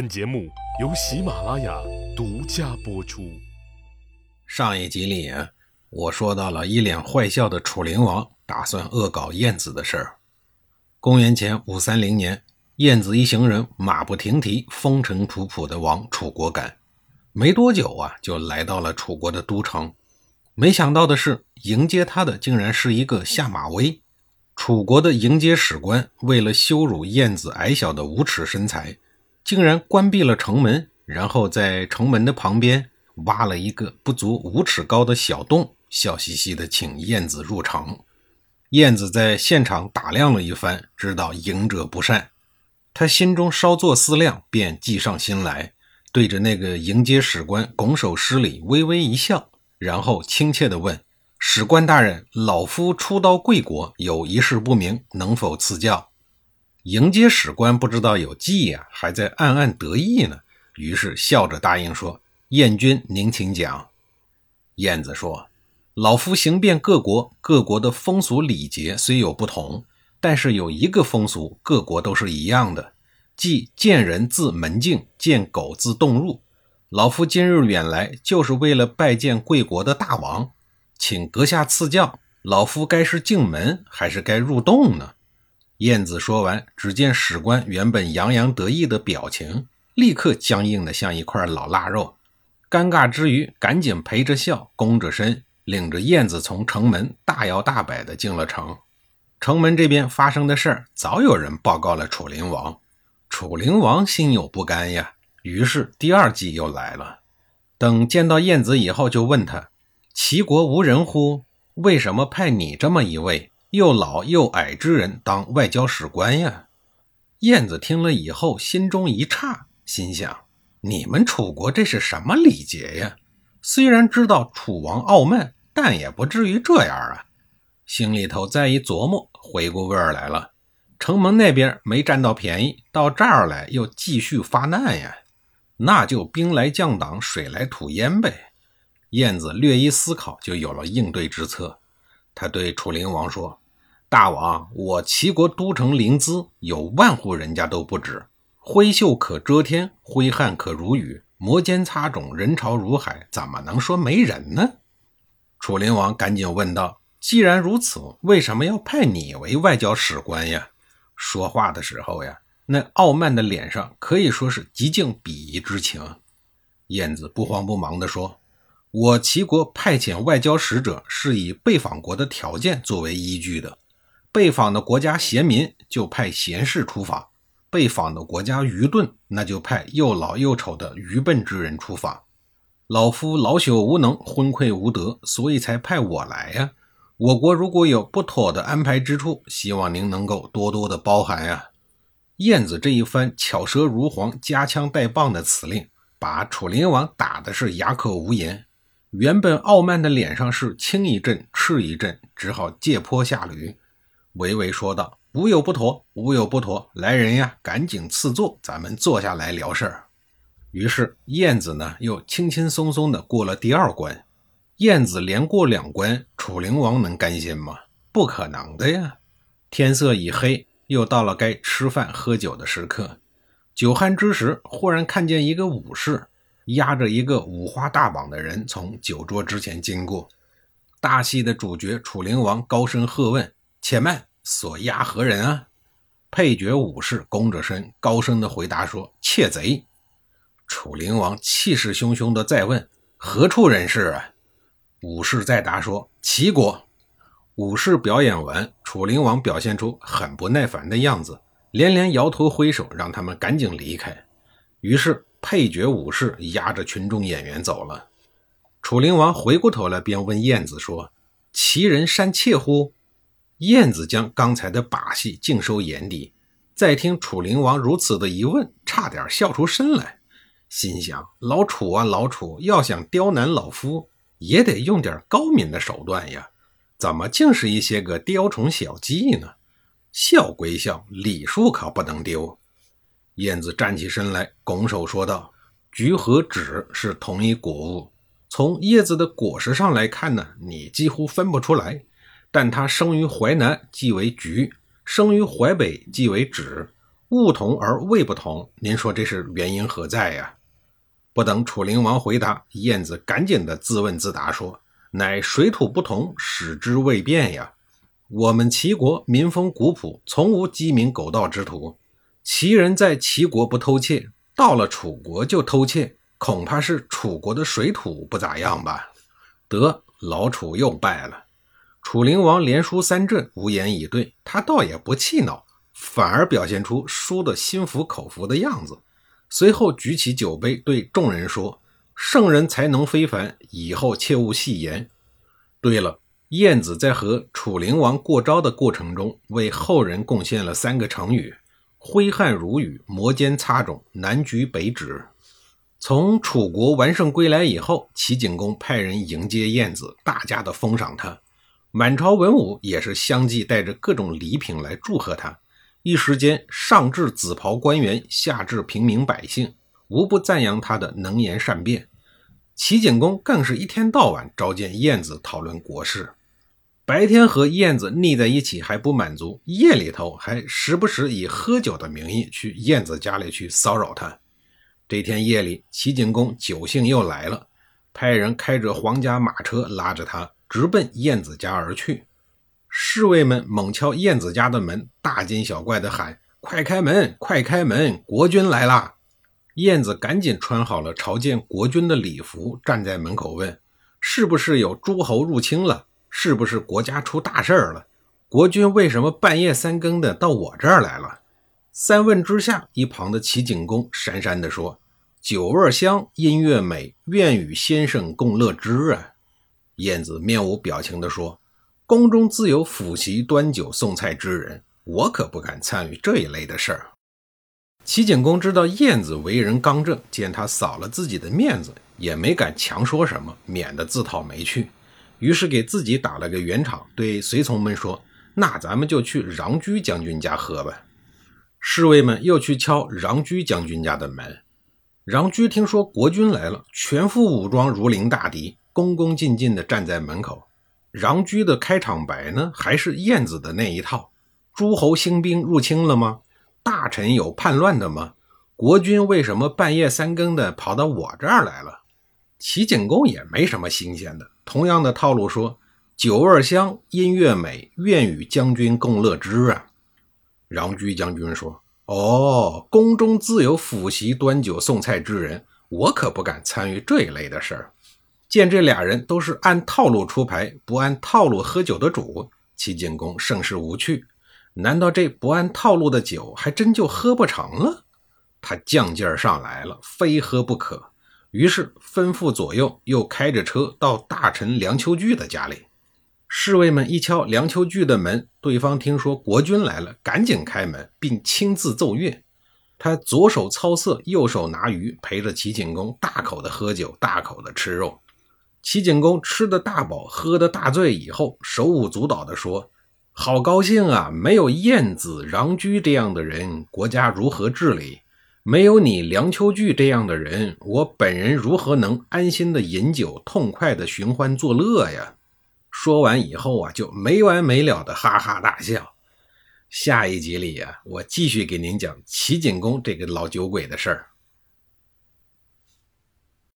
本节目由喜马拉雅独家播出。上一集里，我说到了一脸坏笑的楚灵王打算恶搞晏子的事儿。公元前五三零年，晏子一行人马不停蹄、风尘仆仆地往楚国赶，没多久啊，就来到了楚国的都城。没想到的是，迎接他的竟然是一个下马威。楚国的迎接使官为了羞辱晏子矮小的无耻身材。竟然关闭了城门，然后在城门的旁边挖了一个不足五尺高的小洞，笑嘻嘻地请燕子入城。燕子在现场打量了一番，知道迎者不善，他心中稍作思量，便计上心来，对着那个迎接使官拱手施礼，微微一笑，然后亲切地问：“使官大人，老夫初到贵国，有一事不明，能否赐教？”迎接使官不知道有计呀，还在暗暗得意呢。于是笑着答应说：“燕君，您请讲。”燕子说：“老夫行遍各国，各国的风俗礼节虽有不同，但是有一个风俗，各国都是一样的，即见人自门径，见狗自洞入。老夫今日远来，就是为了拜见贵国的大王，请阁下赐教，老夫该是进门，还是该入洞呢？”燕子说完，只见史官原本洋洋得意的表情，立刻僵硬的像一块老腊肉。尴尬之余，赶紧陪着笑，弓着身，领着燕子从城门大摇大摆的进了城。城门这边发生的事儿，早有人报告了楚灵王。楚灵王心有不甘呀，于是第二计又来了。等见到燕子以后，就问他：“齐国无人乎？为什么派你这么一位？”又老又矮之人当外交使官呀？燕子听了以后，心中一诧，心想：你们楚国这是什么礼节呀？虽然知道楚王傲慢，但也不至于这样啊！心里头再一琢磨，回过味儿来了。城门那边没占到便宜，到这儿来又继续发难呀？那就兵来将挡，水来土淹呗。燕子略一思考，就有了应对之策。他对楚灵王说。大王，我齐国都城临淄有万户人家都不止，挥袖可遮天，挥汗可如雨，摩肩擦踵，人潮如海，怎么能说没人呢？楚灵王赶紧问道：“既然如此，为什么要派你为外交使官呀？”说话的时候呀，那傲慢的脸上可以说是极尽鄙夷之情。燕子不慌不忙地说：“我齐国派遣外交使者，是以被访国的条件作为依据的。”被访的国家贤民，就派贤士出访；被访的国家愚钝，那就派又老又丑的愚笨之人出访。老夫老朽无能，昏聩无德，所以才派我来呀。我国如果有不妥的安排之处，希望您能够多多的包涵呀。燕子这一番巧舌如簧、夹枪带棒的辞令，把楚灵王打的是哑口无言。原本傲慢的脸上是青一阵赤一阵，只好借坡下驴。微微说道：“无有不妥，无有不妥。来人呀，赶紧赐座，咱们坐下来聊事儿。”于是燕子呢，又轻轻松松地过了第二关。燕子连过两关，楚灵王能甘心吗？不可能的呀！天色已黑，又到了该吃饭喝酒的时刻。酒酣之时，忽然看见一个武士押着一个五花大绑的人从酒桌之前经过。大戏的主角楚灵王高声喝问。且慢，所押何人啊？配角武士弓着身，高声的回答说：“窃贼。”楚灵王气势汹汹的再问：“何处人士啊？”武士再答说：“齐国。”武士表演完，楚灵王表现出很不耐烦的样子，连连摇头挥手，让他们赶紧离开。于是配角武士押着群众演员走了。楚灵王回过头来，便问燕子说：“齐人善窃乎？”燕子将刚才的把戏尽收眼底，再听楚灵王如此的一问，差点笑出声来，心想：老楚啊，老楚，要想刁难老夫，也得用点高明的手段呀，怎么竟是一些个雕虫小技呢？笑归笑，礼数可不能丢。燕子站起身来，拱手说道：“菊和枳是同一果物，从叶子的果实上来看呢，你几乎分不出来。”但他生于淮南，即为橘；生于淮北，即为枳。物同而味不同，您说这是原因何在呀？不等楚灵王回答，晏子赶紧的自问自答说：“乃水土不同，使之未变呀。我们齐国民风古朴，从无鸡鸣狗盗之徒。齐人在齐国不偷窃，到了楚国就偷窃，恐怕是楚国的水土不咋样吧？”得，老楚又败了。楚灵王连输三阵，无言以对。他倒也不气恼，反而表现出输得心服口服的样子。随后举起酒杯，对众人说：“圣人才能非凡，以后切勿戏言。对了，晏子在和楚灵王过招的过程中，为后人贡献了三个成语：挥汗如雨、摩肩擦踵、南橘北枳。从楚国完胜归来以后，齐景公派人迎接晏子，大家的封赏他。满朝文武也是相继带着各种礼品来祝贺他，一时间上至紫袍官员，下至平民百姓，无不赞扬他的能言善辩。齐景公更是一天到晚召见晏子讨论国事，白天和晏子腻在一起还不满足，夜里头还时不时以喝酒的名义去晏子家里去骚扰他。这天夜里，齐景公酒兴又来了，派人开着皇家马车拉着他。直奔燕子家而去，侍卫们猛敲燕子家的门，大惊小怪地喊：“快开门，快开门，国君来啦！”燕子赶紧穿好了朝见国君的礼服，站在门口问：“是不是有诸侯入侵了？是不是国家出大事儿了？国君为什么半夜三更的到我这儿来了？”三问之下，一旁的齐景公讪讪地说：“酒味香，音乐美，愿与先生共乐之啊！”燕子面无表情地说：“宫中自有府席端酒送菜之人，我可不敢参与这一类的事儿。”齐景公知道燕子为人刚正，见他扫了自己的面子，也没敢强说什么，免得自讨没趣。于是给自己打了个圆场，对随从们说：“那咱们就去穰居将军家喝吧。”侍卫们又去敲穰居将军家的门。穰居听说国君来了，全副武装，如临大敌。恭恭敬敬地站在门口，穰居的开场白呢，还是燕子的那一套：诸侯兴兵入侵了吗？大臣有叛乱的吗？国君为什么半夜三更的跑到我这儿来了？齐景公也没什么新鲜的，同样的套路说：酒味香，音乐美，愿与将军共乐之啊！穰居将军说：哦，宫中自有府席端酒送菜之人，我可不敢参与这一类的事儿。见这俩人都是按套路出牌，不按套路喝酒的主，齐景公甚是无趣。难道这不按套路的酒还真就喝不成了？他犟劲儿上来了，非喝不可。于是吩咐左右，又开着车到大臣梁丘据的家里。侍卫们一敲梁丘据的门，对方听说国君来了，赶紧开门，并亲自奏乐。他左手操瑟，右手拿鱼，陪着齐景公大口的喝酒，大口的吃肉。齐景公吃的大饱，喝的大醉以后，手舞足蹈地说：“好高兴啊！没有晏子、穰苴这样的人，国家如何治理？没有你梁丘据这样的人，我本人如何能安心的饮酒，痛快的寻欢作乐呀？”说完以后啊，就没完没了的哈哈大笑。下一集里呀，我继续给您讲齐景公这个老酒鬼的事儿。